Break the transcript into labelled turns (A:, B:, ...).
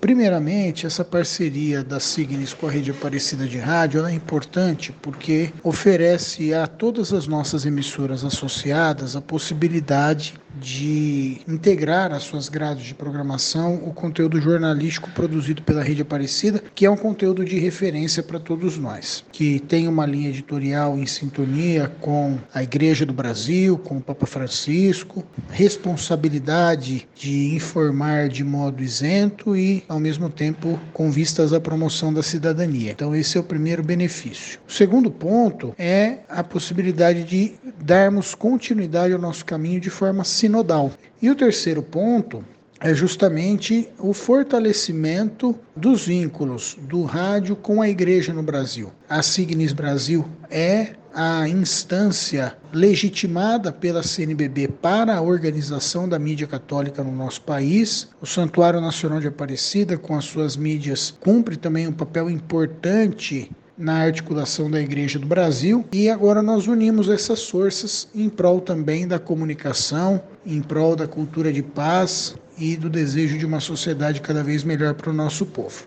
A: Primeiramente, essa parceria da Signis com a Rede Aparecida de Rádio é importante porque oferece a todas as nossas emissoras associadas a possibilidade de integrar às suas grades de programação o conteúdo jornalístico produzido pela Rede Aparecida, que é um conteúdo de referência para todos nós, que tem uma linha editorial em sintonia com a Igreja do Brasil, com o Papa Francisco, responsabilidade de informar de modo isento e, ao mesmo tempo, com vistas à promoção da cidadania. Então, esse é o primeiro benefício. O segundo ponto é a possibilidade de darmos continuidade ao nosso caminho de forma sinodal. E o terceiro ponto é justamente o fortalecimento dos vínculos do rádio com a igreja no Brasil. A Signis Brasil é a instância legitimada pela CNBB para a organização da mídia católica no nosso país. O Santuário Nacional de Aparecida, com as suas mídias, cumpre também um papel importante na articulação da Igreja do Brasil e agora nós unimos essas forças em prol também da comunicação, em prol da cultura de paz e do desejo de uma sociedade cada vez melhor para o nosso povo.